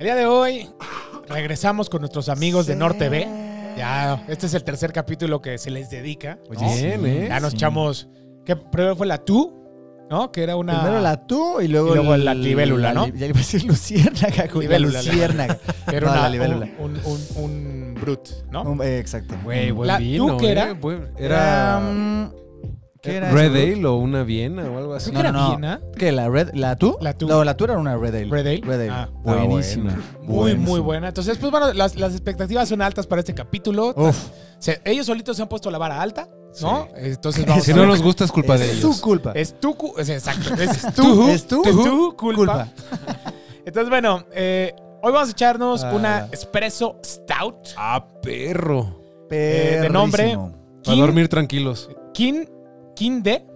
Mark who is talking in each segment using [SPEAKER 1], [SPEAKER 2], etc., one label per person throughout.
[SPEAKER 1] El día de hoy regresamos con nuestros amigos de Norte B. Ya, este es el tercer capítulo que se les dedica. ¿no?
[SPEAKER 2] Bien, ¿eh?
[SPEAKER 1] Ya nos
[SPEAKER 3] Sí.
[SPEAKER 1] echamos. ¿Qué primero fue la tú? ¿No? Que era una.
[SPEAKER 3] Primero la tú y luego,
[SPEAKER 1] Y luego
[SPEAKER 3] el-
[SPEAKER 1] la libélula, ¿no?
[SPEAKER 3] li- Ya iba a decir luciérnaga, güey. La
[SPEAKER 1] Libélula,
[SPEAKER 3] luciérnaga.
[SPEAKER 1] que era
[SPEAKER 3] No,
[SPEAKER 1] una-
[SPEAKER 3] la libélula.
[SPEAKER 1] un, un, un, un brut, ¿no?
[SPEAKER 3] Eh, exacto.
[SPEAKER 2] Güey, buen
[SPEAKER 1] La-
[SPEAKER 2] vino,
[SPEAKER 1] ¿tú qué
[SPEAKER 2] ¿eh?
[SPEAKER 1] era?
[SPEAKER 2] Buen-
[SPEAKER 3] Era.
[SPEAKER 2] Era
[SPEAKER 3] mm, ¿Qué era?
[SPEAKER 2] Red Ale o una Viena o algo así.
[SPEAKER 3] No,
[SPEAKER 1] era
[SPEAKER 3] no.
[SPEAKER 1] Viena.
[SPEAKER 3] ¿Qué? ¿La Red? ¿La tú?
[SPEAKER 1] La tú.
[SPEAKER 3] No, la tú era una Red Ale.
[SPEAKER 1] Red Ale.
[SPEAKER 3] Red Ale.
[SPEAKER 1] Ah.
[SPEAKER 3] Buenísima.
[SPEAKER 2] buena.
[SPEAKER 1] Muy,
[SPEAKER 3] Buenísima.
[SPEAKER 1] muy buena. Entonces, pues bueno, las, las expectativas son altas para este capítulo.
[SPEAKER 3] Uf.
[SPEAKER 1] Se- ellos solitos se han puesto la vara alta, ¿no?
[SPEAKER 2] Sí.
[SPEAKER 1] Entonces vamos
[SPEAKER 2] Si
[SPEAKER 1] a
[SPEAKER 2] no nos gusta es culpa de
[SPEAKER 3] es
[SPEAKER 2] ellos.
[SPEAKER 3] su culpa.
[SPEAKER 1] Es tu cu- es exacto. Es tu,
[SPEAKER 3] es tu,
[SPEAKER 1] es tu culpa.
[SPEAKER 3] culpa.
[SPEAKER 1] Entonces, bueno, eh, hoy vamos a echarnos
[SPEAKER 3] Ah.
[SPEAKER 1] una espresso stout.
[SPEAKER 2] Ah, perro.
[SPEAKER 1] Eh, de nombre-.
[SPEAKER 2] Para dormir tranquilos.
[SPEAKER 1] Kin, Kinde.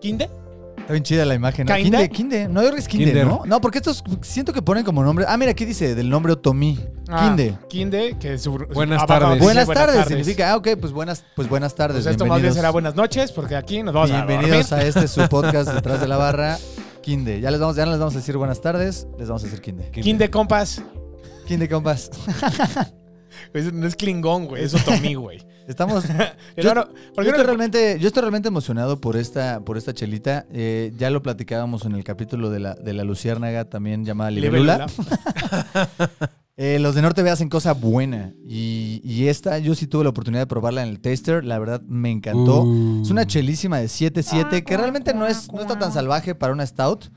[SPEAKER 1] Kinde.
[SPEAKER 3] Está bien chida la imagen. ¿no?
[SPEAKER 1] ¿Kinda?
[SPEAKER 3] Kinde, Kinde. No, yo creo que es Kinde,
[SPEAKER 2] Kinder.
[SPEAKER 3] ¿no? No, porque estos siento que ponen como nombre. Ah, mira, aquí dice del nombre Otomí. Kinde.
[SPEAKER 1] Ah, Kinde, que su,
[SPEAKER 2] Buenas
[SPEAKER 1] ah,
[SPEAKER 2] tardes.
[SPEAKER 1] sí,
[SPEAKER 3] Buenas, tardes, significa. Ah, ok, pues buenas, pues buenas tardes.
[SPEAKER 1] Pues esto más bien
[SPEAKER 3] bienvenidos.
[SPEAKER 1] será buenas noches, porque aquí nos vamos
[SPEAKER 3] Bienvenidos
[SPEAKER 1] a
[SPEAKER 3] a, este su podcast detrás de la barra. Kinde. Ya les vamos, ya no les vamos a decir buenas tardes, les vamos a decir Kinde.
[SPEAKER 1] dormir. Kinde, compas.
[SPEAKER 3] Kinde, compas.
[SPEAKER 1] Eso no es Klingon, güey. Es Otomí, güey.
[SPEAKER 3] Estamos.
[SPEAKER 1] Pero ahora, ¿por
[SPEAKER 3] Yo
[SPEAKER 1] qué no
[SPEAKER 3] estoy, realmente, yo estoy realmente emocionado por esta, por esta chelita. Eh, ya lo platicábamos en el capítulo de la, de la luciérnaga, también llamada libélula. Eh, los de Norte B hacen cosa buena. Y, y esta, yo sí tuve la oportunidad de probarla en el taster. La verdad, me encantó.
[SPEAKER 2] Uh.
[SPEAKER 3] Es una chelísima de 7-7, que realmente no, es, no está tan salvaje para una stout.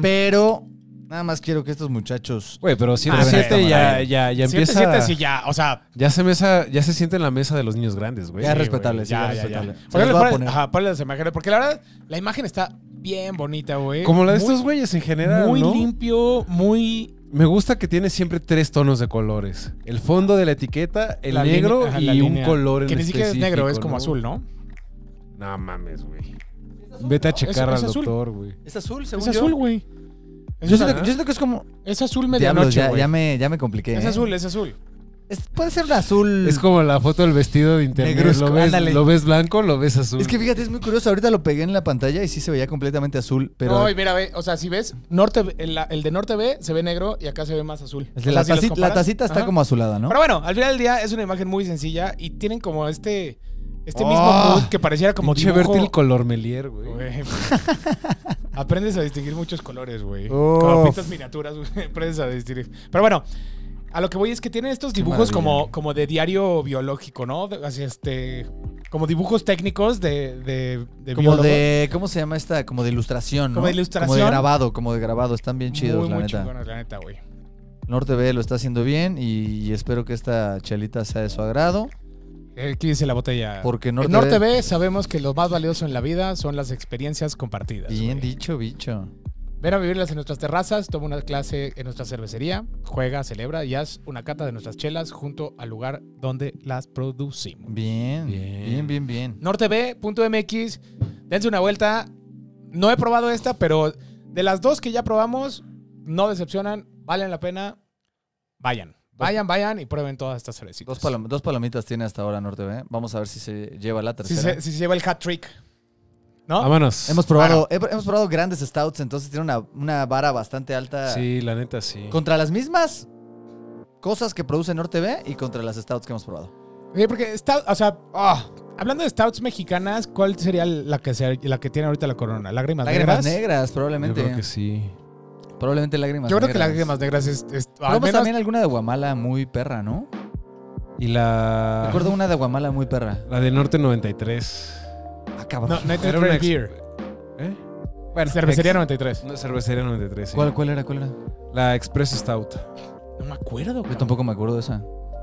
[SPEAKER 3] Pero nada más quiero que estos muchachos.
[SPEAKER 2] Güey, pero
[SPEAKER 1] Ah,
[SPEAKER 2] 7-7
[SPEAKER 1] bueno,
[SPEAKER 2] ya, ya, ya empieza.
[SPEAKER 1] siete, sí, ya. O sea,
[SPEAKER 2] Ya se, mesa, ya se siente en la mesa de los niños grandes, güey.
[SPEAKER 3] Ya
[SPEAKER 1] sí,
[SPEAKER 3] respetable, sí, ya
[SPEAKER 1] ya, ya,
[SPEAKER 3] respetable.
[SPEAKER 1] ya.
[SPEAKER 3] Se
[SPEAKER 1] ¿Por qué
[SPEAKER 3] las
[SPEAKER 1] le
[SPEAKER 3] voy a
[SPEAKER 1] pones-
[SPEAKER 3] poner.
[SPEAKER 1] Ajá, ponle las imágenes. Porque la verdad, la imagen está bien bonita, güey.
[SPEAKER 2] Como la de
[SPEAKER 1] Muy-
[SPEAKER 2] estos güeyes en general,
[SPEAKER 1] Muy
[SPEAKER 2] ¿no?
[SPEAKER 1] limpio, muy.
[SPEAKER 2] Me gusta que tiene siempre tres tonos de colores. El fondo de la etiqueta, el
[SPEAKER 1] la
[SPEAKER 2] negro
[SPEAKER 1] ajá,
[SPEAKER 2] y un
[SPEAKER 1] línea.
[SPEAKER 2] color en
[SPEAKER 1] Que ni siquiera es negro, es como
[SPEAKER 2] ¿no?
[SPEAKER 1] azul, ¿no?
[SPEAKER 2] No mames, güey. Vete a checar
[SPEAKER 1] es
[SPEAKER 2] al
[SPEAKER 1] azul.
[SPEAKER 2] doctor, güey.
[SPEAKER 3] Es azul,
[SPEAKER 1] Es
[SPEAKER 3] según yo.
[SPEAKER 1] azul, güey.
[SPEAKER 3] Yo siento, que- yo siento que es como.
[SPEAKER 1] es azul
[SPEAKER 3] Diablos,
[SPEAKER 1] medianoche,
[SPEAKER 3] ya,
[SPEAKER 1] güey.
[SPEAKER 3] ya, me, ya me compliqué.
[SPEAKER 1] Es
[SPEAKER 3] ¿eh?
[SPEAKER 1] azul, es azul.
[SPEAKER 3] Es- puede ser un azul.
[SPEAKER 2] Es como la foto del vestido de internet.
[SPEAKER 3] Negruzco,
[SPEAKER 2] Lo ves,
[SPEAKER 3] ándale.
[SPEAKER 2] lo ves blanco, lo ves azul.
[SPEAKER 3] Es que fíjate, es muy curioso. Ahorita lo pegué en la pantalla y sí se veía completamente azul. Pero
[SPEAKER 1] No, y mira, ve, o sea, si ves, norte, el, el de norte B se ve negro y acá se ve más azul.
[SPEAKER 3] el
[SPEAKER 1] O
[SPEAKER 3] de
[SPEAKER 1] sea,
[SPEAKER 3] la,
[SPEAKER 1] si los
[SPEAKER 3] tacita, la
[SPEAKER 1] comparas-
[SPEAKER 3] tacita está
[SPEAKER 1] Ajá.
[SPEAKER 3] como azulada, ¿no?
[SPEAKER 1] Pero bueno, al final del día es una imagen muy sencilla y tienen como este, este
[SPEAKER 3] Oh.
[SPEAKER 1] mismo mood que pareciera como
[SPEAKER 2] Pinche
[SPEAKER 1] dibujo.
[SPEAKER 2] Bertil color melier, güey.
[SPEAKER 1] Güey. Aprendes a distinguir muchos colores, güey. Como pintas miniaturas, güey. Aprendes a distinguir. Pero bueno, a lo que voy es que tienen estos dibujos como, como de diario biológico, ¿no? De- Así este. Como dibujos técnicos de, de, de
[SPEAKER 3] como de. ¿Cómo se llama esta? Como de ilustración, ¿no?
[SPEAKER 1] Como de ilustración.
[SPEAKER 3] Como de grabado, como de grabado. Están bien chidos,
[SPEAKER 1] muy,
[SPEAKER 3] la
[SPEAKER 1] muy
[SPEAKER 3] neta.
[SPEAKER 1] chingones, la neta, güey.
[SPEAKER 3] Norte B lo está haciendo bien y, y espero que esta chelita sea de su agrado.
[SPEAKER 1] Eh, ¿Qué dice la botella?
[SPEAKER 3] Porque Norte,
[SPEAKER 1] en Norte
[SPEAKER 3] B-
[SPEAKER 1] B sabemos que lo más valioso en la vida son las experiencias compartidas.
[SPEAKER 3] Bien
[SPEAKER 1] güey.
[SPEAKER 3] dicho, bicho.
[SPEAKER 1] Ven a vivirlas en nuestras terrazas, toma una clase en nuestra cervecería, juega, celebra y haz una cata de nuestras chelas junto al lugar donde las producimos.
[SPEAKER 3] Bien,
[SPEAKER 2] Bien.
[SPEAKER 3] bien, bien, bien.
[SPEAKER 1] norteb.mx, dense una vuelta. No he probado esta, pero de las dos que ya probamos, no decepcionan, valen la pena. Vayan, vayan, vayan y prueben todas estas cervecitas.
[SPEAKER 3] Dos, palom- dos palomitas tiene hasta ahora Norte B. Vamos a ver si se lleva la
[SPEAKER 1] si,
[SPEAKER 3] tercera.
[SPEAKER 1] se, si se lleva el hat trick. ¿No?
[SPEAKER 2] Vámonos.
[SPEAKER 3] Hemos probado, he- hemos probado grandes stouts, entonces tiene una, una vara bastante alta
[SPEAKER 2] Sí, la neta, sí.
[SPEAKER 3] contra las mismas cosas que produce Norte B y contra las stouts que hemos probado.
[SPEAKER 1] Sí, porque stout, o sea, ah, hablando de stouts mexicanas, ¿cuál sería la que, se- la que tiene ahorita la corona? ¿Lágrimas,
[SPEAKER 3] Lágrimas
[SPEAKER 1] negras?
[SPEAKER 3] negras,
[SPEAKER 2] Yo
[SPEAKER 3] probablemente.
[SPEAKER 2] creo que sí.
[SPEAKER 3] Probablemente lágrimas
[SPEAKER 1] Yo creo
[SPEAKER 3] negras.
[SPEAKER 1] que lágrimas negras es, es- al menos-
[SPEAKER 3] también alguna de Guamala muy perra, ¿no?
[SPEAKER 2] Y la.
[SPEAKER 3] Recuerdo una de Guamala muy perra.
[SPEAKER 2] La de Norte 93.
[SPEAKER 3] Ah, cabrón.
[SPEAKER 1] No,
[SPEAKER 2] Era una ex-
[SPEAKER 1] Beer.
[SPEAKER 2] ¿Eh?
[SPEAKER 1] Bueno, cervecería
[SPEAKER 2] ex-
[SPEAKER 1] 93.
[SPEAKER 2] No, cervecería 93. sí.
[SPEAKER 3] ¿Cuál, ¿Cuál era? ¿Cuál era?
[SPEAKER 2] La Express Stout.
[SPEAKER 1] No me acuerdo.
[SPEAKER 3] Yo tampoco me acuerdo de esa.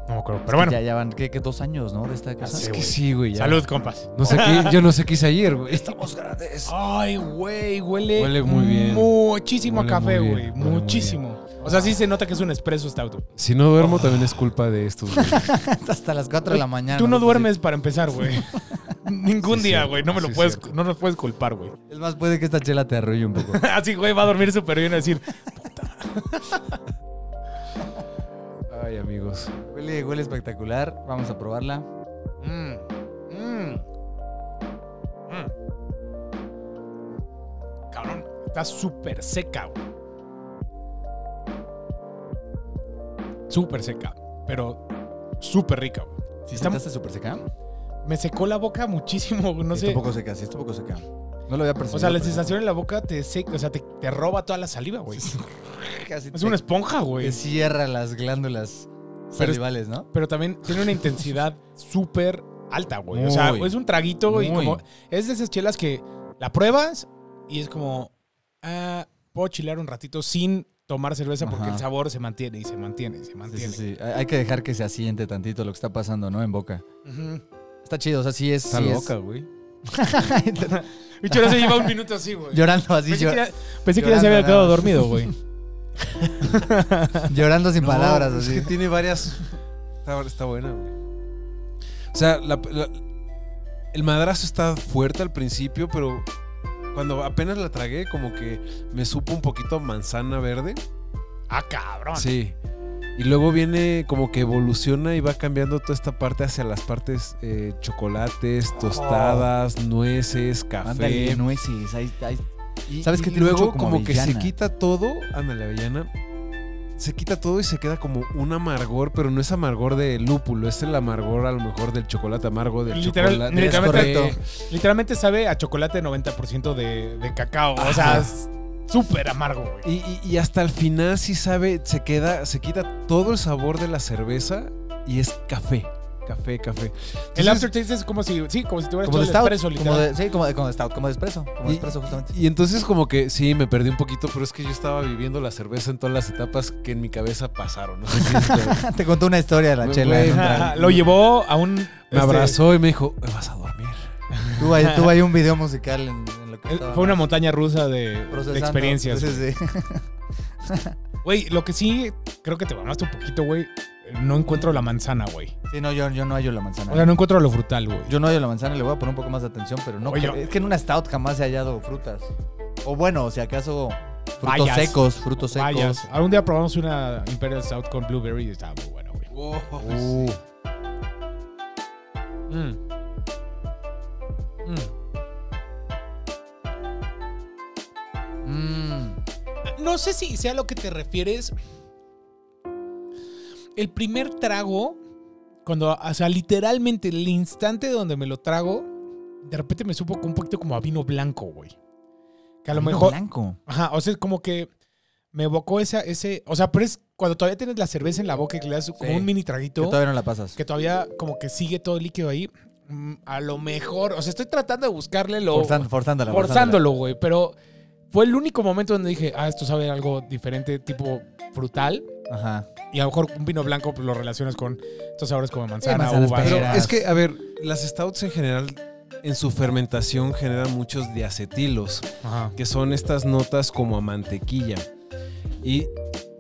[SPEAKER 1] No me acuerdo. Pero bueno.
[SPEAKER 3] Ya, ya van, ¿qué, qué dos años, ¿no? De esta cosa.
[SPEAKER 1] Sí,
[SPEAKER 2] es que
[SPEAKER 1] güey.
[SPEAKER 2] sí, güey. ya.
[SPEAKER 1] Salud, compas.
[SPEAKER 2] No sé qué, yo no sé qué hice ayer, güey.
[SPEAKER 3] Estamos grandes.
[SPEAKER 1] Ay, güey, huele.
[SPEAKER 2] Huele muy bien.
[SPEAKER 1] Muchísimo
[SPEAKER 2] Huele
[SPEAKER 1] café, güey. Muchísimo. O sea, sí se nota que es un espresso stout. güey.
[SPEAKER 2] Si no duermo, también es culpa de estos. güey.
[SPEAKER 3] Hasta las 4 de la mañana.
[SPEAKER 1] Tú no duermes para empezar, güey. Ningún
[SPEAKER 2] Sí,
[SPEAKER 1] día, güey. No me lo
[SPEAKER 2] Sí,
[SPEAKER 1] puedes,
[SPEAKER 2] cierto.
[SPEAKER 1] no nos puedes culpar, güey.
[SPEAKER 3] Es más, puede que esta chela te arrulle un poco.
[SPEAKER 1] Así, güey, va a dormir súper bien a decir,
[SPEAKER 2] Ay, amigos.
[SPEAKER 3] huele, huele espectacular. Vamos a probarla.
[SPEAKER 1] mmm, mmm, mmm. Cabrón, está súper seca, güey. Súper seca, pero súper rica, güey.
[SPEAKER 3] ¿Sí
[SPEAKER 1] Está-
[SPEAKER 3] súper seca?
[SPEAKER 1] Me secó la boca muchísimo, no
[SPEAKER 3] sí,
[SPEAKER 1] sé.
[SPEAKER 3] está un poco seca, sí, está un poco seca. No lo había percibido.
[SPEAKER 1] O sea, la sensación en la boca te seca, o sea, te, te roba toda la saliva, güey.
[SPEAKER 3] Casi
[SPEAKER 1] Es
[SPEAKER 3] te-
[SPEAKER 1] una esponja, güey.
[SPEAKER 3] Te cierra las glándulas
[SPEAKER 1] Pero es-
[SPEAKER 3] salivales, ¿no?
[SPEAKER 1] Pero también tiene una intensidad súper alta, güey. O sea, es un traguito y
[SPEAKER 3] muy.
[SPEAKER 1] como. Es de esas chelas que la pruebas y es como. Ah, puedo chilear un ratito sin tomar cerveza porque
[SPEAKER 3] Ajá.
[SPEAKER 1] el sabor se mantiene y se mantiene y se mantiene.
[SPEAKER 3] sí, sí. Hay hay que dejar que se asiente tantito lo que está pasando, ¿no? En boca. Está chido, o sea, sí es.
[SPEAKER 2] Está
[SPEAKER 3] sí
[SPEAKER 2] loca, güey.
[SPEAKER 1] No se lleva un minuto así, güey.
[SPEAKER 3] Llorando así,
[SPEAKER 1] Pensé,
[SPEAKER 3] llor-
[SPEAKER 1] que ya, pensé que ya se había quedado dormido, güey.
[SPEAKER 3] llorando sin
[SPEAKER 2] No,
[SPEAKER 3] palabras,
[SPEAKER 2] Es
[SPEAKER 3] así.
[SPEAKER 2] que tiene varias. Está, está buena, güey. O sea, la- la- el madrazo está fuerte al principio, pero cuando apenas la tragué, como que me supo un poquito manzana verde.
[SPEAKER 1] Ah, cabrón.
[SPEAKER 2] Sí. Y luego viene como que evoluciona y va cambiando toda esta parte hacia las partes eh, chocolates, tostadas, nueces, café.
[SPEAKER 3] Ándale, nueces. Ahí, ahí.
[SPEAKER 2] Y,
[SPEAKER 3] ¿Sabes
[SPEAKER 2] y
[SPEAKER 3] tiene
[SPEAKER 2] luego
[SPEAKER 3] mucho? Como
[SPEAKER 2] como, que se quita todo, ándale, avellana. Se quita todo y se queda como un amargor, pero no es amargor de lúpulo, es el amargor a lo mejor del chocolate amargo, del
[SPEAKER 1] Literal-
[SPEAKER 2] chocolate.
[SPEAKER 1] literalmente-. Literalmente sabe a chocolate 90% de, de cacao. O sea, súper amargo, güey.
[SPEAKER 2] Y, y- y hasta el final sí sabe, se queda, se quita todo el sabor de la cerveza y es café. Café, café.
[SPEAKER 1] El
[SPEAKER 2] Entonces-
[SPEAKER 1] aftertaste es como si, sí, como si te hubieras
[SPEAKER 3] Como
[SPEAKER 1] hecho
[SPEAKER 3] de
[SPEAKER 1] el
[SPEAKER 3] stout.
[SPEAKER 1] espresso,
[SPEAKER 3] como de, sí, como de, como de stout, como de espresso. Como de
[SPEAKER 2] Y-
[SPEAKER 3] espresso, justamente.
[SPEAKER 2] Y entonces como que sí, me perdí un poquito, pero es que yo estaba viviendo la cerveza en todas las etapas que en mi cabeza pasaron. No
[SPEAKER 3] Te contó una historia de la chela. trago.
[SPEAKER 1] Lo llevó a un...
[SPEAKER 2] me
[SPEAKER 1] este,
[SPEAKER 2] abrazó y me dijo, me vas a dormir.
[SPEAKER 3] Tuvo ahí, tuvo ahí un video musical en, en lo que
[SPEAKER 1] eh,
[SPEAKER 3] estaba
[SPEAKER 1] Fue una montaña rusa de, de experiencias.
[SPEAKER 3] Sí, sí.
[SPEAKER 1] Güey, lo que sí creo que te mamaste un poquito, güey. No encuentro la manzana, güey.
[SPEAKER 3] Sí, no, yo, yo no hallo la manzana.
[SPEAKER 1] O sea, no encuentro lo frutal, güey.
[SPEAKER 3] Yo no hallo la manzana, le voy a poner un poco más de atención, pero no.
[SPEAKER 1] Oye,
[SPEAKER 3] creo- es que en una stout jamás ha hallado frutas. O bueno, si acaso frutos
[SPEAKER 1] Bayas.
[SPEAKER 3] secos, frutos secos.
[SPEAKER 1] Vayas. Algún día probamos una Imperial Stout con blueberry y estaba muy buena, güey.
[SPEAKER 3] Uh,
[SPEAKER 1] Mm. Mm.
[SPEAKER 3] mm.
[SPEAKER 1] No sé si sea lo que te refieres. El primer trago, cuando, o sea, literalmente el instante donde me lo trago, de repente me supo un poquito como a vino blanco, güey. Que a lo
[SPEAKER 3] Vino
[SPEAKER 1] mejor.
[SPEAKER 3] blanco.
[SPEAKER 1] Ajá, o sea, como que me evocó esa, ese. O sea, pero es cuando todavía tienes la cerveza en la boca y que le das como un mini
[SPEAKER 3] Que
[SPEAKER 1] traguito.
[SPEAKER 3] todavía no la pasas.
[SPEAKER 1] que todavía como que sigue todo el líquido ahí. mm, A lo mejor, o sea, estoy tratando de buscarle lo.
[SPEAKER 3] Forzando, forzándola.
[SPEAKER 1] forzándolo, güey. Pero fue el único momento donde dije, ah, esto sabe algo diferente, tipo frutal.
[SPEAKER 3] Ajá.
[SPEAKER 1] Y a lo mejor un vino blanco pues, lo relacionas con estos sabores como manzana,
[SPEAKER 3] manzanas,
[SPEAKER 1] uva.
[SPEAKER 2] Pero es que, a ver, las stouts en general, en su fermentación generan muchos diacetilos,
[SPEAKER 1] Ajá.
[SPEAKER 2] que son estas notas como a mantequilla. Y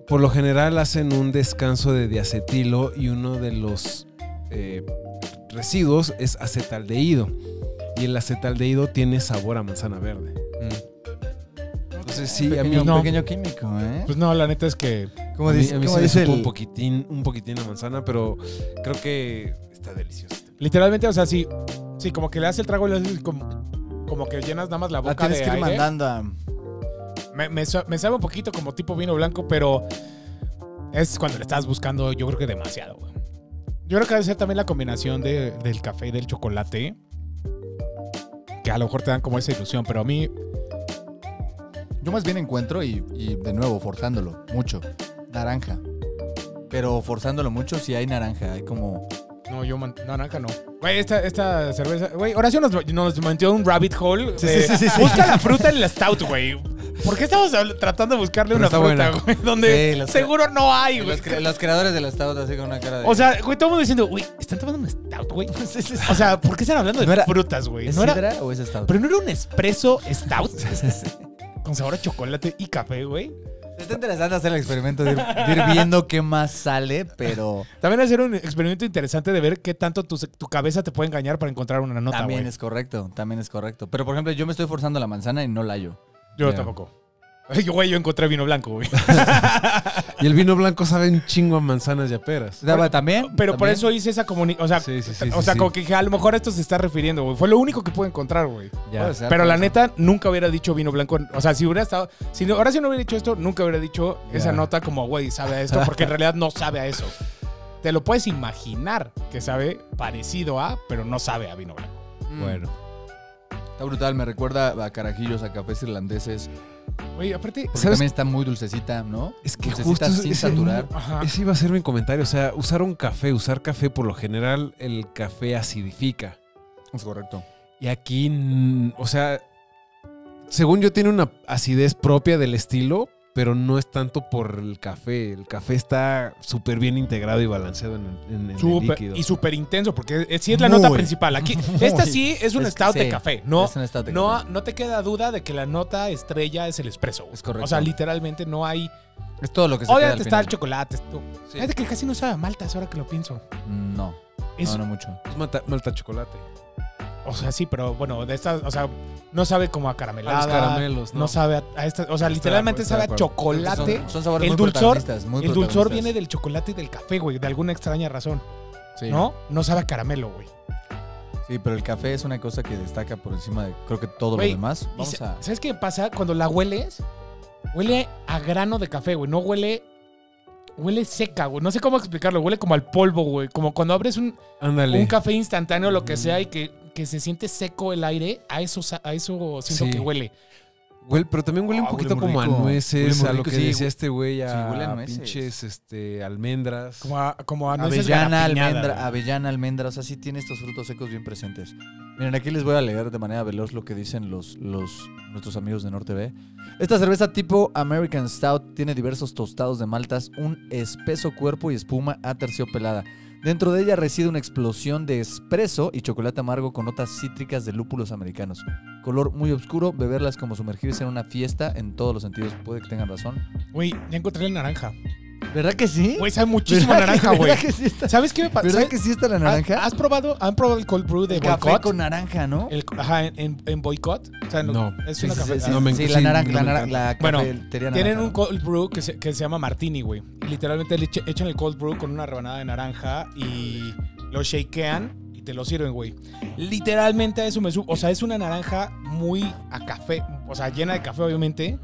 [SPEAKER 2] por lo general hacen un descanso de diacetilo y uno de los eh, residuos es acetaldehído. Y el acetaldehído tiene sabor a manzana verde. Sí,
[SPEAKER 3] un
[SPEAKER 2] a mí,
[SPEAKER 3] pequeño,
[SPEAKER 1] no.
[SPEAKER 3] un pequeño químico, ¿eh?
[SPEAKER 1] Pues no, la neta es que.
[SPEAKER 3] Como
[SPEAKER 2] a mí-
[SPEAKER 3] dice,
[SPEAKER 2] a mí se
[SPEAKER 3] dice el-
[SPEAKER 2] un poquitín, un poquitín a manzana, pero creo que está delicioso.
[SPEAKER 1] Literalmente, o sea, sí. Sí, como que le das el trago y le haces como, como que llenas nada más la
[SPEAKER 3] la
[SPEAKER 1] boca
[SPEAKER 3] tienes
[SPEAKER 1] de
[SPEAKER 3] que ir
[SPEAKER 1] aire.
[SPEAKER 3] mandando a...
[SPEAKER 1] Me, me sa- me sabe un poquito como tipo vino blanco, pero es cuando le estás buscando, yo creo que demasiado. güey. Yo creo que debe ser también la combinación de- del café y del chocolate. Que a lo mejor te dan como esa ilusión, pero a mí,
[SPEAKER 3] Yo más bien encuentro y, y de nuevo forzándolo mucho. Naranja. Pero forzándolo mucho si hay naranja. Hay como...
[SPEAKER 1] no, yo, man- naranja no. Güey, esta, esta cerveza, güey, Horacio nos, nos metió un rabbit hole.
[SPEAKER 3] Sí,
[SPEAKER 1] de,
[SPEAKER 3] sí, sí, sí, sí.
[SPEAKER 1] Busca la fruta en la stout, güey. ¿Por qué estamos tratando de buscarle
[SPEAKER 2] Pero
[SPEAKER 1] una fruta,
[SPEAKER 2] buena.
[SPEAKER 1] güey? Donde
[SPEAKER 3] Sí, los-
[SPEAKER 1] seguro no hay, güey.
[SPEAKER 3] Los, cre- los creadores de la stout así con una cara de...
[SPEAKER 1] O sea, güey, todo el mundo diciendo, güey, ¿están tomando un stout, güey?
[SPEAKER 3] Sí, sí, sí.
[SPEAKER 1] O sea, ¿por qué están hablando de
[SPEAKER 3] ¿No era-
[SPEAKER 1] frutas, güey?
[SPEAKER 3] ¿Es
[SPEAKER 1] No era-
[SPEAKER 3] o es stout?
[SPEAKER 1] Pero no era un espresso stout con sabor a chocolate y café, güey.
[SPEAKER 3] Está interesante hacer el experimento de ir, de ir viendo qué más sale, pero
[SPEAKER 1] También hacer un experimento interesante de ver qué tanto tu, tu cabeza te puede engañar para encontrar una nota,
[SPEAKER 3] también es correcto, también es correcto. Pero por ejemplo, yo me estoy forzando la manzana y no la hallo.
[SPEAKER 1] Yo tampoco. Ay, Güey, yo encontré vino blanco, güey.
[SPEAKER 2] Y el vino blanco sabe un chingo a manzanas y a peras.
[SPEAKER 3] ¿También?
[SPEAKER 1] Pero por eso hice esa comunicación. O sea,
[SPEAKER 2] Sí, sí, sí,
[SPEAKER 1] o sea
[SPEAKER 2] sí.
[SPEAKER 1] como que dije, a lo mejor a esto se está refiriendo, güey. Fue lo único que pude encontrar, güey.
[SPEAKER 3] Ser,
[SPEAKER 1] Pero la neta, nunca hubiera dicho vino blanco. O sea, si hubiera estado. Si no- ahora si no hubiera dicho esto, nunca hubiera dicho esa nota como, güey, sabe a esto, porque en realidad no sabe a eso. Te lo puedes imaginar que sabe parecido a, pero no sabe a vino blanco.
[SPEAKER 3] Mm.
[SPEAKER 2] Bueno.
[SPEAKER 3] Está brutal, me recuerda a carajillos, a cafés irlandeses.
[SPEAKER 1] Güey, aparte.
[SPEAKER 3] Porque
[SPEAKER 2] ¿Sabes?
[SPEAKER 3] también está muy dulcecita, ¿no?
[SPEAKER 2] Es que
[SPEAKER 3] Dulcecita
[SPEAKER 2] justo
[SPEAKER 3] sin
[SPEAKER 2] ese-
[SPEAKER 3] saturar.
[SPEAKER 1] Ajá.
[SPEAKER 2] Ese iba a ser mi comentario. O sea, usar un café, usar café, por lo general, el café acidifica.
[SPEAKER 3] Es correcto.
[SPEAKER 2] Y aquí, o sea, según yo, tiene una acidez propia del estilo, pero no es tanto por el café. El café está súper bien integrado y balanceado en, el- en- líquido.
[SPEAKER 1] y súper intenso, porque es- sí es la
[SPEAKER 3] Muy,
[SPEAKER 1] nota principal. Aquí,
[SPEAKER 3] muy.
[SPEAKER 1] esta sí es un
[SPEAKER 3] Es-
[SPEAKER 1] stout de
[SPEAKER 3] sí,
[SPEAKER 1] café. No,
[SPEAKER 3] es un stout de
[SPEAKER 1] no,
[SPEAKER 3] café.
[SPEAKER 1] no te queda duda de que la nota estrella es el espresso.
[SPEAKER 3] Es correcto.
[SPEAKER 1] O sea, literalmente no hay.
[SPEAKER 3] Es todo lo que se queda
[SPEAKER 1] Obviamente
[SPEAKER 3] al
[SPEAKER 1] está el chocolate. esto. Fíjate que casi no sabe a maltas ahora que lo pienso.
[SPEAKER 3] No,
[SPEAKER 1] Es-
[SPEAKER 3] no, no mucho.
[SPEAKER 2] Es malta, malta chocolate.
[SPEAKER 1] O sea, sí, pero bueno, de estas, o sea, no sabe como a caramelada.
[SPEAKER 2] A los caramelos,
[SPEAKER 1] no.
[SPEAKER 2] ¿no?
[SPEAKER 1] sabe a, a estas, o sea, literalmente sabe a chocolate.
[SPEAKER 3] Son, son sabores
[SPEAKER 1] el
[SPEAKER 3] muy
[SPEAKER 1] dulzor-
[SPEAKER 3] protagonistas, muy
[SPEAKER 1] el dulzor viene del chocolate y del café, güey, de alguna extraña razón.
[SPEAKER 3] Sí.
[SPEAKER 1] ¿No? No sabe a caramelo, güey.
[SPEAKER 3] Sí, pero el café es una cosa que destaca por encima de creo que todo
[SPEAKER 1] Güey,
[SPEAKER 3] lo demás. Vamos a.
[SPEAKER 1] ¿Sabes qué pasa? Cuando la hueles, huele a grano de café, güey. No huele. Huele seca, güey. No sé cómo explicarlo. Huele como al polvo, güey. Como cuando abres un, un café instantáneo, lo que sea, y que, que se siente seco el aire. A eso, a eso siento
[SPEAKER 2] Sí.
[SPEAKER 1] que huele.
[SPEAKER 2] Huele- pero también huele
[SPEAKER 3] Ah,
[SPEAKER 2] un
[SPEAKER 3] huele
[SPEAKER 2] poquito como
[SPEAKER 3] rico.
[SPEAKER 2] a nueces, a lo que
[SPEAKER 3] sí.
[SPEAKER 2] decía este güey, a
[SPEAKER 3] Sí, huele a nueces.
[SPEAKER 2] pinches este, almendras.
[SPEAKER 1] Como a, como a nueces
[SPEAKER 3] Avellana, almendra, avellana, almendra, o sea, sí tiene estos frutos secos bien presentes. Miren, aquí les voy a leer de manera veloz lo que dicen los, los nuestros amigos de Norte B. Esta cerveza tipo American Stout tiene diversos tostados de maltas, un espeso cuerpo y espuma aterciopelada. Dentro de ella reside una explosión de espresso y chocolate amargo con notas cítricas de lúpulos americanos. Color muy oscuro, beberlas como sumergirse en una fiesta en todos los sentidos. Puede que tengan razón.
[SPEAKER 1] Güey, ya encontré el naranja.
[SPEAKER 3] ¿Verdad que sí?
[SPEAKER 1] Güey, sabe muchísimo
[SPEAKER 3] ¿Verdad que-
[SPEAKER 1] naranja, güey.
[SPEAKER 3] ¿Verdad que sí está,
[SPEAKER 1] ¿Sabes qué me pasa?
[SPEAKER 3] ¿verdad que sí está la naranja?
[SPEAKER 1] ¿Has probado, han probado el cold brew de
[SPEAKER 3] El café
[SPEAKER 1] Boycott?
[SPEAKER 3] con naranja, ¿no?
[SPEAKER 1] El- ajá, en, en, en Boycott. O sea,
[SPEAKER 2] No.
[SPEAKER 1] Es
[SPEAKER 3] Sí,
[SPEAKER 1] una
[SPEAKER 3] sí,
[SPEAKER 1] café-
[SPEAKER 3] sí, sí.
[SPEAKER 2] No me-
[SPEAKER 3] Sí,
[SPEAKER 2] sí,
[SPEAKER 3] la naranja,
[SPEAKER 2] no
[SPEAKER 3] la, naranja, la
[SPEAKER 1] Bueno, Tienen
[SPEAKER 3] naranja,
[SPEAKER 1] un cold brew que se, que se llama Martini, güey. Y literalmente le echan el cold brew con una rebanada de naranja y lo shakean y te lo sirven, güey. Literalmente a eso me subo. O sea, es una naranja muy a café. O sea, llena de café, obviamente.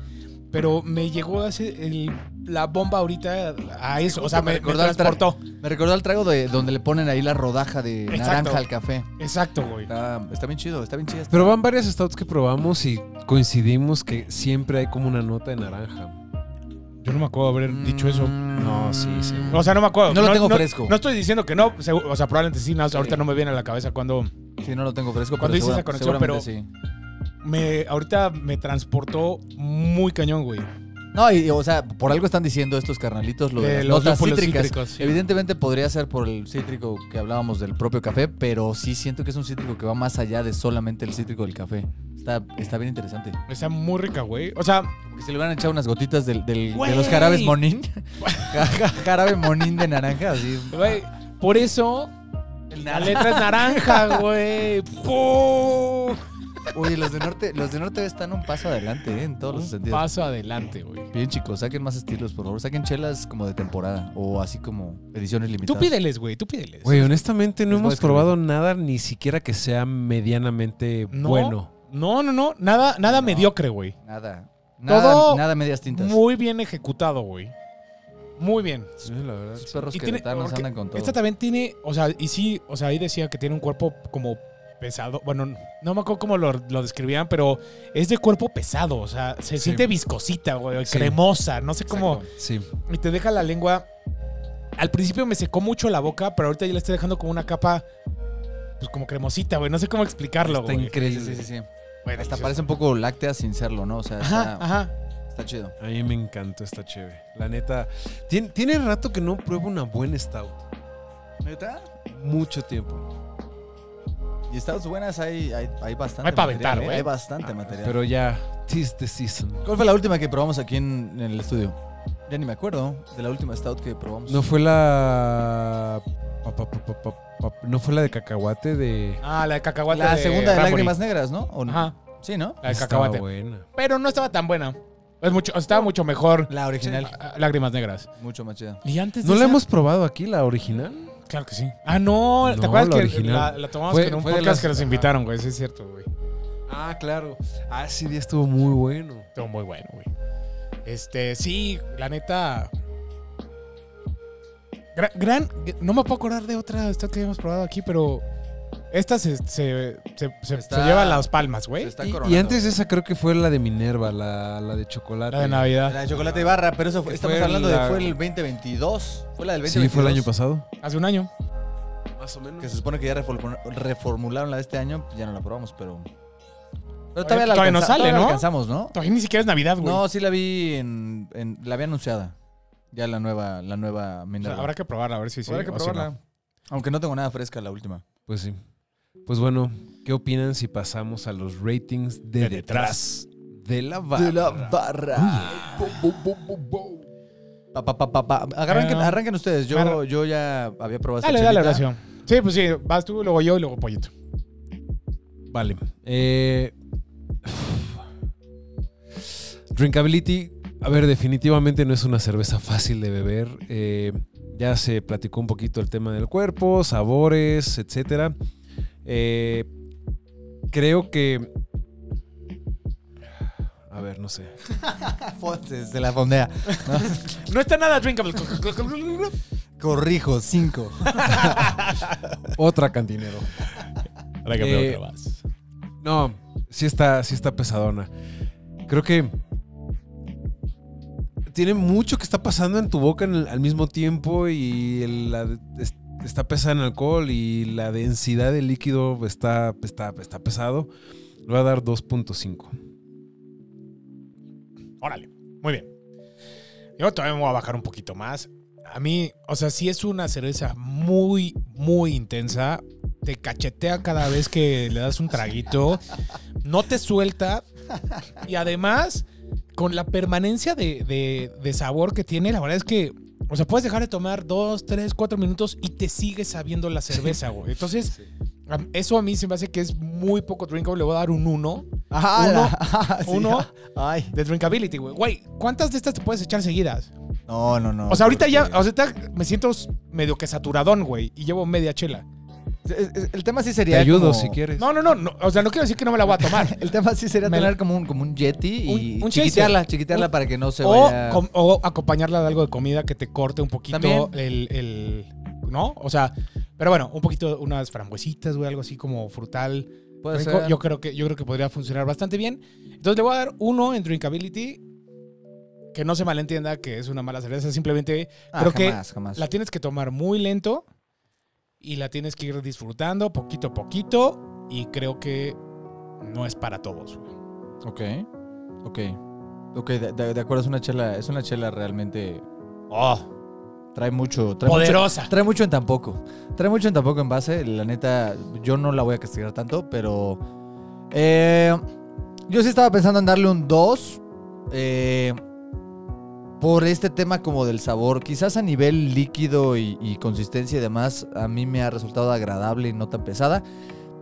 [SPEAKER 1] Pero me llegó el- la bomba ahorita a eso. O sea,
[SPEAKER 3] me
[SPEAKER 1] me, me
[SPEAKER 3] recordó al tra-
[SPEAKER 1] transportó.
[SPEAKER 3] Me recordó al trago de donde le ponen ahí la rodaja de
[SPEAKER 1] Exacto.
[SPEAKER 3] naranja al café.
[SPEAKER 1] Exacto, güey.
[SPEAKER 3] Está, está bien chido, está bien esta.
[SPEAKER 2] Pero van varias stouts que probamos y coincidimos que siempre hay como una nota de naranja.
[SPEAKER 1] Yo no me acuerdo haber dicho eso.
[SPEAKER 3] Mm,
[SPEAKER 2] No, sí, sí.
[SPEAKER 1] O sea, no me acuerdo.
[SPEAKER 3] No lo tengo fresco.
[SPEAKER 1] No estoy diciendo que no. O sea, probablemente sí. no, ahorita no me viene a la cabeza cuando
[SPEAKER 3] Sí, no lo tengo fresco,
[SPEAKER 1] Cuando
[SPEAKER 3] pero
[SPEAKER 1] hice esa conexión,
[SPEAKER 3] seguramente sí.
[SPEAKER 1] me ahorita me transportó muy cañón, güey.
[SPEAKER 3] No, y o sea, por algo están diciendo estos carnalitos lo de,
[SPEAKER 1] De
[SPEAKER 3] las notas cítricas.
[SPEAKER 1] cítricos, sí.
[SPEAKER 3] Evidentemente podría ser por el cítrico que hablábamos del propio café, pero sí siento que es un cítrico que va más allá de solamente el cítrico del café. Está, está bien interesante.
[SPEAKER 1] Está muy rica, güey. O sea,
[SPEAKER 3] Porque si le hubieran echado unas gotitas del, del- de los jarabes monín. Ja- ja- Jarabe monín de naranja, así.
[SPEAKER 1] güey, por eso la letra es naranja, güey. ¡Pum!
[SPEAKER 3] Oye, los de norte, los de norte están un paso adelante, ¿eh? en todos los
[SPEAKER 1] Un
[SPEAKER 3] sentidos.
[SPEAKER 1] paso adelante, güey.
[SPEAKER 3] Bien, chicos, saquen más estilos, por favor. Saquen chelas como de temporada o así como ediciones
[SPEAKER 1] Tú
[SPEAKER 3] limitadas.
[SPEAKER 1] pídeles, güey. Tú pídeles.
[SPEAKER 2] Güey, honestamente no
[SPEAKER 3] Les
[SPEAKER 2] hemos
[SPEAKER 3] escribir.
[SPEAKER 2] probado nada ni siquiera que sea medianamente
[SPEAKER 1] No.
[SPEAKER 2] bueno.
[SPEAKER 1] No, no, no. Nada, nada
[SPEAKER 3] No.
[SPEAKER 1] mediocre, güey.
[SPEAKER 3] Nada. Nada,
[SPEAKER 1] Todo
[SPEAKER 3] nada medias tintas.
[SPEAKER 1] Muy bien ejecutado, güey. Muy bien.
[SPEAKER 2] Sí, la verdad.
[SPEAKER 3] Los perros
[SPEAKER 1] Y tiene-
[SPEAKER 3] andan con todo.
[SPEAKER 1] Esta también tiene, o sea, y sí, o sea, ahí decía que tiene un cuerpo como pesado. Bueno, no me acuerdo cómo lo, lo describían, pero es de cuerpo pesado. O sea, se
[SPEAKER 2] Sí.
[SPEAKER 1] siente viscosita, güey,
[SPEAKER 2] Sí.
[SPEAKER 1] cremosa. No sé cómo.
[SPEAKER 3] Exacto.
[SPEAKER 2] Sí.
[SPEAKER 1] Y te deja la lengua. Al principio me secó mucho la boca, pero ahorita ya le estoy dejando como una capa, pues como cremosita, güey. No sé cómo explicarlo,
[SPEAKER 2] Está
[SPEAKER 1] güey.
[SPEAKER 2] increíble.
[SPEAKER 3] Sí, sí, sí.
[SPEAKER 1] Güey,
[SPEAKER 3] Hasta parece un poco láctea sin serlo, ¿no? O sea,
[SPEAKER 1] Ajá,
[SPEAKER 3] está,
[SPEAKER 1] ajá.
[SPEAKER 3] está chido.
[SPEAKER 2] A mí me encantó esta chévere. La neta. Tiene, tiene rato que no pruebo una buena stout.
[SPEAKER 3] ¿Neta?
[SPEAKER 2] Mucho tiempo.
[SPEAKER 3] Y stouts buenas hay, hay, hay bastante.
[SPEAKER 1] Hay pa'
[SPEAKER 3] material,
[SPEAKER 1] aventar,
[SPEAKER 3] ¿eh?
[SPEAKER 1] güey.
[SPEAKER 3] Hay bastante material.
[SPEAKER 2] Pero ya, tis the season.
[SPEAKER 3] ¿Cuál fue la última que probamos aquí en, en el estudio? Ya ni me acuerdo de la última stout que probamos.
[SPEAKER 2] No fue la. pa, pa, pa, pa, pa, pa- No fue la de cacahuate de.
[SPEAKER 1] Ah, la de cacahuate.
[SPEAKER 3] la segunda de lágrimas negras, ¿no? ¿O no?
[SPEAKER 1] Ajá,
[SPEAKER 3] Sí, ¿no?
[SPEAKER 1] la de
[SPEAKER 2] Estaba
[SPEAKER 1] cacahuate.
[SPEAKER 2] buena.
[SPEAKER 1] Pero no estaba tan buena. Es mucho, estaba mucho mejor.
[SPEAKER 3] La original.
[SPEAKER 1] Ah, Lágrimas negras.
[SPEAKER 3] Mucho más chida.
[SPEAKER 1] Y antes de
[SPEAKER 2] ¿No la
[SPEAKER 1] esa-
[SPEAKER 2] hemos probado aquí, la original?
[SPEAKER 1] Claro que sí. Ah, no. ¿Te
[SPEAKER 2] No,
[SPEAKER 1] acuerdas que
[SPEAKER 2] original.
[SPEAKER 1] la, la tomamos
[SPEAKER 2] Fue-
[SPEAKER 1] en un
[SPEAKER 2] de
[SPEAKER 1] podcast
[SPEAKER 2] las-
[SPEAKER 1] que nos invitaron, güey? Sí, es cierto, güey.
[SPEAKER 2] Ah, claro. Ah, sí, día estuvo muy bueno.
[SPEAKER 1] Estuvo muy bueno, güey. Este, sí, la neta. Gran, gran- no me puedo acordar de otra stout que habíamos probado aquí, pero esta se, se, se, se-
[SPEAKER 3] Está-
[SPEAKER 1] se lleva las palmas, güey.
[SPEAKER 3] Se está
[SPEAKER 2] Y,
[SPEAKER 3] coronando.
[SPEAKER 2] y antes esa creo que fue la de Minerva, la, la de chocolate.
[SPEAKER 1] La de Navidad.
[SPEAKER 3] La de chocolate y barra, pero eso fue,
[SPEAKER 2] Que
[SPEAKER 3] estamos
[SPEAKER 2] fue
[SPEAKER 3] hablando
[SPEAKER 2] la-
[SPEAKER 3] de fue el 2022. Fue la del
[SPEAKER 2] Sí,
[SPEAKER 3] 2022.
[SPEAKER 2] fue el año pasado.
[SPEAKER 1] Hace un año.
[SPEAKER 2] Más o menos.
[SPEAKER 3] Que se supone que ya reformu- reformularon la de este año, ya no la probamos, pero. Pero
[SPEAKER 1] Todavía-
[SPEAKER 3] todavía, la
[SPEAKER 1] todavía no
[SPEAKER 3] alcanza-
[SPEAKER 1] sale,
[SPEAKER 3] todavía la
[SPEAKER 1] ¿no?
[SPEAKER 3] alcanzamos, ¿no?
[SPEAKER 1] Todavía ni siquiera es Navidad, güey.
[SPEAKER 3] No, sí la vi en, en- La había anunciada. Ya la nueva, la nueva
[SPEAKER 1] O sea,
[SPEAKER 3] Minerva.
[SPEAKER 1] habrá que probarla, a ver si sí.
[SPEAKER 3] Habrá que
[SPEAKER 1] o si
[SPEAKER 3] probarla.
[SPEAKER 1] no.
[SPEAKER 3] Aunque no tengo nada fresca la última.
[SPEAKER 2] Pues sí. Pues bueno, ¿qué opinan si pasamos a los ratings de,
[SPEAKER 1] De
[SPEAKER 2] detrás
[SPEAKER 1] detrás.
[SPEAKER 2] de la barra?
[SPEAKER 3] De la barra. Arranquen, ustedes. Yo, yo ya había probado esta
[SPEAKER 1] Dale, dale, oración. Sí, pues sí, vas tú, luego yo y luego Pollito.
[SPEAKER 2] Vale. Eh, drinkability. A ver, definitivamente no es una cerveza fácil de beber. Eh, ya se platicó un poquito el tema del cuerpo, sabores, etcétera. Eh, creo que. A ver, no sé.
[SPEAKER 3] Se la fondea.
[SPEAKER 1] No está nada drinkable.
[SPEAKER 3] Corrijo, cinco.
[SPEAKER 2] Otra cantinero.
[SPEAKER 1] Ahora que
[SPEAKER 2] Eh,
[SPEAKER 1] veo que vas.
[SPEAKER 2] No, sí está, sí está pesadona. Creo que tiene mucho que está pasando en tu boca en el- al mismo tiempo y el- la- es- está pesada en alcohol y la densidad del líquido está, está, está pesado. Le voy a dar 2.5.
[SPEAKER 1] Órale, muy bien. Yo todavía me voy a bajar un poquito más. A mí, o sea, sí es una cerveza muy, muy intensa. Te cachetea cada vez que le das un traguito. No te suelta. Y además, con la permanencia de, de- de sabor que tiene, la verdad es que, o sea, puedes dejar de tomar dos, tres, cuatro minutos y te sigue sabiendo la cerveza, güey. Entonces, eso a mí se me hace que es muy poco drinkable. Le voy a dar un 1
[SPEAKER 3] Ajá,
[SPEAKER 1] Uno,
[SPEAKER 3] la- sí.
[SPEAKER 1] uno.
[SPEAKER 3] Ay.
[SPEAKER 1] de drinkability, güey. Güey, ¿cuántas de estas te puedes echar seguidas?
[SPEAKER 3] No, no, no.
[SPEAKER 1] O sea, ahorita ya, o sea, me siento medio que saturadón, güey, y llevo media chela.
[SPEAKER 3] El tema sí
[SPEAKER 2] Te
[SPEAKER 3] sería.
[SPEAKER 2] ayudo
[SPEAKER 3] como-
[SPEAKER 2] si quieres.
[SPEAKER 1] No, no, no, no, o sea, no quiero decir que no me la voy a tomar.
[SPEAKER 3] El tema sí sería
[SPEAKER 1] Me
[SPEAKER 3] tener como un, como un Yeti y
[SPEAKER 1] Un- un
[SPEAKER 3] chiquitearla,
[SPEAKER 1] chaser.
[SPEAKER 3] chiquitearla
[SPEAKER 1] Un-
[SPEAKER 3] para que no se
[SPEAKER 1] o,
[SPEAKER 3] vaya.
[SPEAKER 1] com- o acompañarla de algo de comida que te corte un poquito
[SPEAKER 3] También.
[SPEAKER 1] el, el- ¿No? O sea, pero bueno, un poquito, unas frambuesitas, güey, algo así como frutal.
[SPEAKER 3] Puede
[SPEAKER 1] rico.
[SPEAKER 3] ser.
[SPEAKER 1] Yo creo que yo creo que podría funcionar bastante bien. Entonces le voy a dar uno en drinkability. Que no se malentienda que es una mala cerveza, simplemente
[SPEAKER 3] Ah,
[SPEAKER 1] creo que
[SPEAKER 3] jamás.
[SPEAKER 1] la tienes que tomar muy lento y la tienes que ir disfrutando poquito a poquito y creo que no es para todos. güey.
[SPEAKER 3] Ok. Ok. Ok, de, de- de acuerdo, es una chela, es una chela realmente. Oh. Trae mucho. Trae mucho,
[SPEAKER 1] Poderosa.
[SPEAKER 3] trae mucho en tan poco. Trae mucho en tan poco en base. La neta, yo no la voy a castigar tanto, pero. eh, yo sí estaba pensando en darle un 2. eh, por este tema como del sabor. Quizás a nivel líquido y, y consistencia y demás, a mí me ha resultado agradable y no tan pesada.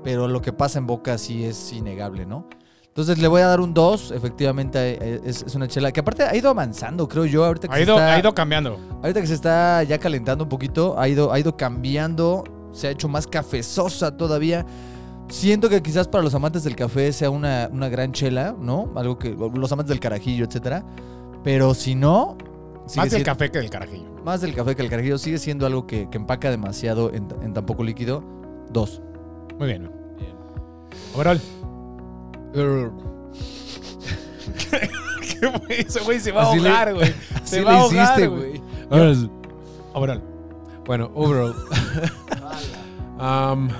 [SPEAKER 3] Pero lo que pasa en boca sí es innegable, ¿no? Entonces le voy a dar un 2. Efectivamente, eh, es, es una chela que aparte ha ido avanzando, creo yo. Ahorita que
[SPEAKER 1] Ha
[SPEAKER 3] se
[SPEAKER 1] ido,
[SPEAKER 3] está-
[SPEAKER 1] ha ido cambiando.
[SPEAKER 3] Ahorita que se está ya calentando un poquito, ha ido, ha ido cambiando, se ha hecho más cafezosa todavía. Siento que quizás para los amantes del café sea una, una gran chela, ¿no? Algo que. Los amantes del carajillo, etcétera. Pero si no.
[SPEAKER 1] Más del
[SPEAKER 3] siendo-
[SPEAKER 1] café que del carajillo.
[SPEAKER 3] Más del café que el carajillo sigue siendo algo que, que empaca demasiado en, en tan poco líquido. Dos.
[SPEAKER 1] Muy bien. Overall. ¿Qué fue eso, güey? Se va a
[SPEAKER 2] Así
[SPEAKER 1] ahogar, güey. Se va a ahogar,
[SPEAKER 2] hiciste,
[SPEAKER 1] güey. Overall.
[SPEAKER 2] Bueno, overall. Am,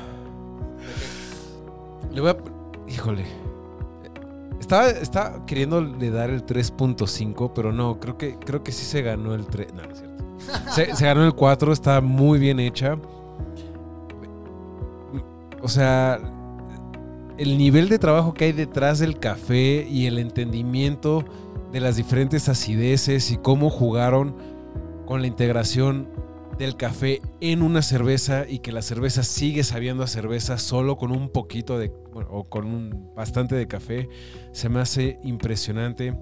[SPEAKER 2] le voy a. Híjole. Estaba, estaba queriéndole dar el 3.5, pero no, creo que, creo que sí se ganó el 3. No, no es cierto. Se, se ganó el 4, está muy bien hecha. O sea, el nivel de trabajo que hay detrás del café y el entendimiento de las diferentes acideces y cómo jugaron con la integración del café en una cerveza y que la cerveza sigue sabiendo a cerveza solo con un poquito de o con un bastante de café se me hace impresionante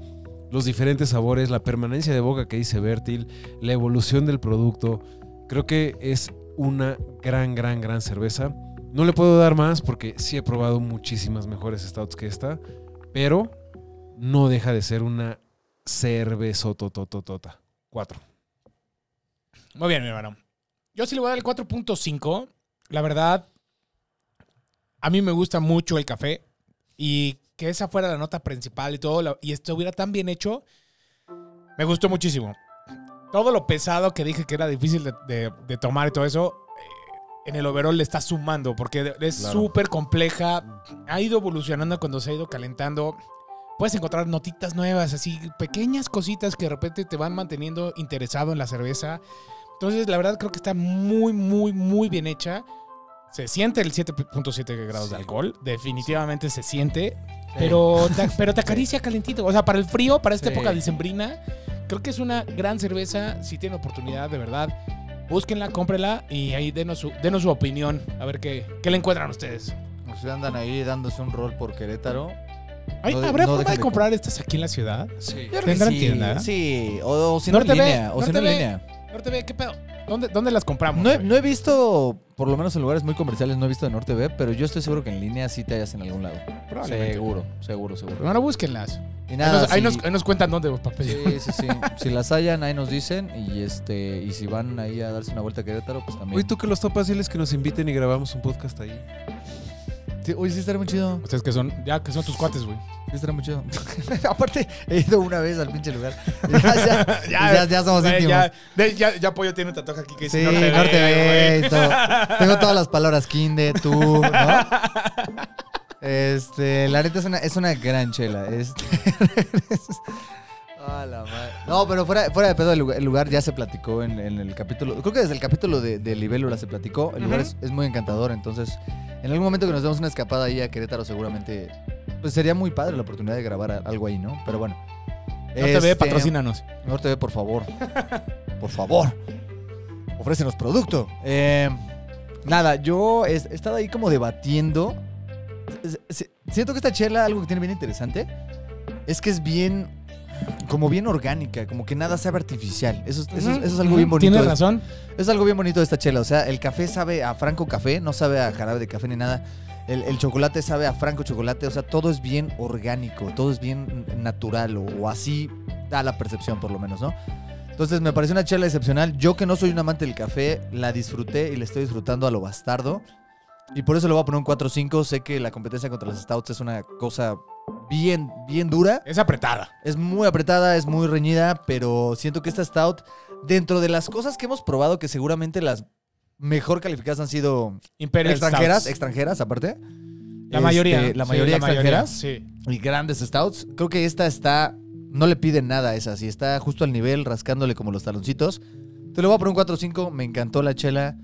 [SPEAKER 2] los diferentes sabores, la permanencia de boca que dice Bertil, la evolución del producto. Creo que es una gran, gran, gran cerveza. No le puedo dar más porque sí he probado muchísimas mejores stouts que esta, pero no deja de ser una cerveza totototota. Cuatro.
[SPEAKER 1] Muy bien, mi hermano. Yo sí le voy a dar el 4.5. La verdad, a mí me gusta mucho el café y que esa fuera la nota principal y todo, y estuviera tan bien hecho, me gustó muchísimo. Todo lo pesado que dije que era difícil de, de- de tomar y todo eso, eh, en el overall le está sumando porque es
[SPEAKER 3] Claro.
[SPEAKER 1] súper compleja. Ha ido evolucionando cuando se ha ido calentando. Puedes encontrar notitas nuevas, así pequeñas cositas que de repente te van manteniendo interesado en la cerveza. Entonces, la verdad creo que está muy, muy, muy bien hecha. Se siente el 7.7 grados de alcohol. Definitivamente se siente. Pero, te, pero te acaricia calentito. O sea, para el frío, para esta
[SPEAKER 3] Sí.
[SPEAKER 1] época dicembrina, creo que es una gran cerveza. Si tienen oportunidad, de verdad, búsquenla, cómprenla y ahí denos su, denos su opinión. A ver qué, qué le encuentran ustedes.
[SPEAKER 3] Ustedes andan ahí dándose un rol por Querétaro.
[SPEAKER 1] Ay,
[SPEAKER 3] No
[SPEAKER 1] ¿Habrá
[SPEAKER 3] no
[SPEAKER 1] forma de
[SPEAKER 3] de
[SPEAKER 1] comprar estas aquí en la ciudad?
[SPEAKER 2] Sí.
[SPEAKER 1] ¿Tendrán
[SPEAKER 3] sí,
[SPEAKER 1] tienda?
[SPEAKER 3] Sí, o, o si no en línea. O si no en línea.
[SPEAKER 1] Norte B, ¿qué pedo? ¿Dónde, dónde las compramos?
[SPEAKER 3] No he,
[SPEAKER 1] güey?
[SPEAKER 3] no he visto, por lo menos en lugares muy comerciales, no he visto de Norte B, pero yo estoy seguro que en línea sí te hallas en algún lado.
[SPEAKER 1] Probablemente.
[SPEAKER 3] Seguro, seguro, seguro.
[SPEAKER 1] Primero búsquenlas.
[SPEAKER 3] Y
[SPEAKER 1] Ahí
[SPEAKER 3] nada,
[SPEAKER 1] nos, ahí
[SPEAKER 3] si-
[SPEAKER 1] nos- ahí nos cuentan dónde, papel.
[SPEAKER 3] Sí, sí, sí. si las hallan, ahí nos dicen. Y este y si van ahí a darse una vuelta a Querétaro, pues también.
[SPEAKER 2] Oye, tú que los topas, diles que nos inviten y grabamos un podcast ahí.
[SPEAKER 3] Sí, Oye, sí estaría muy chido.
[SPEAKER 1] Ustedes que son, ya que son tus cuates, güey.
[SPEAKER 3] Sí estaría muy chido. Aparte, he ido una vez al pinche lugar. Ya, ya, ya, ya somos íntimos.
[SPEAKER 1] ya, ya, Pollo tiene un tatuaje aquí que
[SPEAKER 3] Sí,
[SPEAKER 1] dice
[SPEAKER 3] y todo. Tengo todas las palabras Kinde, tú, ¿no? Este, la neta es una, es una gran chela. Este. La madre. No, pero fuera, fuera de pedo, el lugar, el lugar ya se platicó en, en el capítulo. Creo que desde el capítulo de, de Libélula se platicó. El lugar es, es muy encantador. Entonces, en algún momento que nos demos una escapada ahí a Querétaro, seguramente. Pues sería muy padre la oportunidad de grabar algo ahí, ¿no? Pero bueno.
[SPEAKER 1] Norte
[SPEAKER 3] Este,
[SPEAKER 1] patrocínanos.
[SPEAKER 3] Norte B, por favor. Por favor. Ofrécenos producto. Eh, nada, yo he, estado ahí como debatiendo. Es- es- Siento que esta chela, algo que tiene bien interesante, es que es bien. Como bien orgánica, como que nada sabe artificial. Eso, es- eso es- eso es algo bien bonito.
[SPEAKER 1] Tienes razón.
[SPEAKER 3] es algo bien bonito de esta chela. O sea, el café sabe a Franco Café, no sabe a jarabe de café ni nada. El, el chocolate sabe a Franco Chocolate. O sea, todo es bien orgánico, todo es bien natural, o, o así da la percepción, por lo menos, ¿no? Entonces, me pareció una chela excepcional. Yo, que no soy un amante del café, la disfruté y la estoy disfrutando a lo bastardo. Y por eso le voy a poner un 4-5. Sé que la competencia contra las stouts es una cosa bien, bien dura.
[SPEAKER 1] Es apretada.
[SPEAKER 3] Es muy apretada, es muy reñida, pero siento que esta stout, dentro de las cosas que hemos probado, que seguramente las mejor calificadas han sido
[SPEAKER 1] Imperial
[SPEAKER 3] extranjeras,
[SPEAKER 1] Stouts.
[SPEAKER 3] extranjeras aparte.
[SPEAKER 1] La
[SPEAKER 3] Este,
[SPEAKER 1] mayoría.
[SPEAKER 3] La
[SPEAKER 1] Sí,
[SPEAKER 3] mayoría extranjeras.
[SPEAKER 1] Sí.
[SPEAKER 3] Y grandes stouts. Creo que esta está, no le pide nada a esas, y está justo al nivel, rascándole como los taloncitos. Te lo voy a poner un 4-5, me encantó la chela.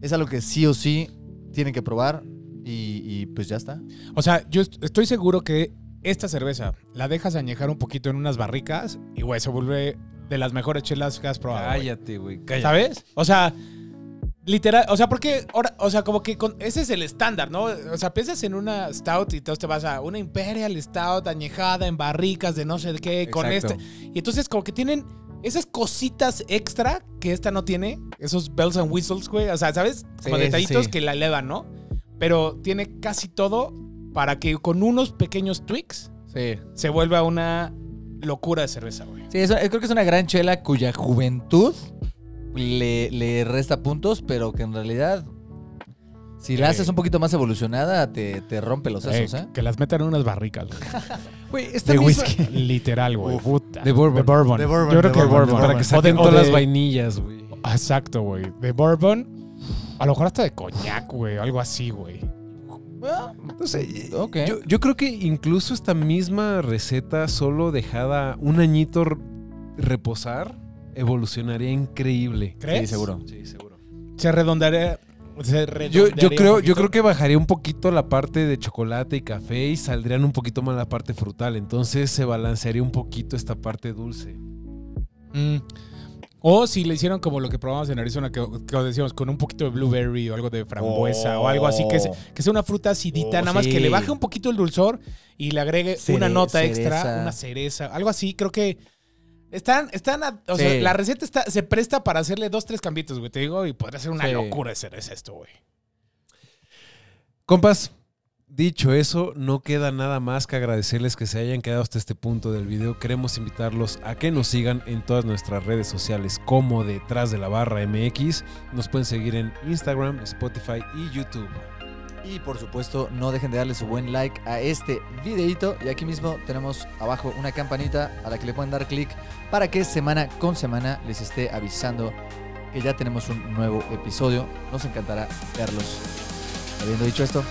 [SPEAKER 3] Es algo que sí o sí tienen que probar. Y, y pues ya está.
[SPEAKER 1] O sea, yo est- estoy seguro que esta cerveza la dejas añejar un poquito en unas barricas y, güey, se vuelve de las mejores chelas que has probado.
[SPEAKER 2] Cállate, güey. Cállate.
[SPEAKER 1] ¿Sabes? O sea, literal, o sea, porque, ahora, o sea, como que con- ese es el estándar, ¿no? O sea, piensas en una stout y entonces te vas a una Imperial Stout añejada en barricas de no sé qué, con este. Y entonces como que tienen esas cositas extra que esta no tiene, esos bells and whistles, güey, o sea, ¿sabes? Como
[SPEAKER 3] Sí,
[SPEAKER 1] detallitos
[SPEAKER 3] sí.
[SPEAKER 1] que la elevan, ¿no? Pero tiene casi todo para que con unos pequeños tweaks
[SPEAKER 3] Sí.
[SPEAKER 1] se vuelva una locura de cerveza, güey.
[SPEAKER 3] Sí, eso- creo que es una gran chela cuya juventud le, le resta puntos, pero que en realidad, si la
[SPEAKER 1] Eh.
[SPEAKER 3] haces un poquito más evolucionada, te, te rompe los
[SPEAKER 1] Eh,
[SPEAKER 3] sesos, ¿eh?
[SPEAKER 1] Que las metan en unas barricas, güey.
[SPEAKER 3] De
[SPEAKER 2] misma-
[SPEAKER 3] whisky.
[SPEAKER 1] Literal, güey.
[SPEAKER 2] De bourbon.
[SPEAKER 1] De bourbon.
[SPEAKER 3] De bourbon,
[SPEAKER 1] Yo creo
[SPEAKER 3] de
[SPEAKER 1] que
[SPEAKER 3] bourbon,
[SPEAKER 2] Para que
[SPEAKER 1] O
[SPEAKER 2] saquen todas las vainillas, güey.
[SPEAKER 1] Exacto, güey. De bourbon. A lo mejor hasta de coñac, güey. Algo así, güey.
[SPEAKER 2] No sé.
[SPEAKER 3] Ok.
[SPEAKER 2] Yo, yo creo que incluso esta misma receta, solo dejada un añito reposar, evolucionaría increíble.
[SPEAKER 1] ¿Crees?
[SPEAKER 3] Sí, seguro.
[SPEAKER 2] Sí, seguro.
[SPEAKER 1] Se redondearía. Se
[SPEAKER 2] Yo, yo creo, yo creo que bajaría un poquito la parte de chocolate y café y saldrían un poquito más la parte frutal. Entonces se balancearía un poquito esta parte dulce.
[SPEAKER 1] Mm. O si le hicieron como lo que probamos en Arizona, que, que decíamos con un poquito de blueberry o algo de frambuesa o algo así, que, es- que sea una fruta acidita,
[SPEAKER 3] Oh,
[SPEAKER 1] nada más
[SPEAKER 3] sí.
[SPEAKER 1] que le baje un poquito el dulzor y le agregue una nota
[SPEAKER 3] cereza.
[SPEAKER 1] extra, una cereza, algo así. Creo que están, están, a- o sea, la receta está, se presta para hacerle dos, tres cambitos, güey, te digo, y podría ser una
[SPEAKER 3] Sí.
[SPEAKER 1] locura hacer es esto, güey.
[SPEAKER 2] Compas, dicho eso, no queda nada más que agradecerles que se hayan quedado hasta este punto del video. Queremos invitarlos a que nos sigan en todas nuestras redes sociales como detrás de la barra MX. Nos pueden seguir en Instagram, Spotify y YouTube.
[SPEAKER 3] Y por supuesto, no dejen de darle su buen like a este videito. Y aquí mismo tenemos abajo una campanita a la que le pueden dar clic para que semana con semana les esté avisando que ya tenemos un nuevo episodio. Nos encantará verlos. Habiendo dicho esto,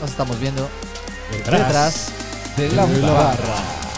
[SPEAKER 3] nos estamos viendo detrás
[SPEAKER 2] de
[SPEAKER 3] de la barra.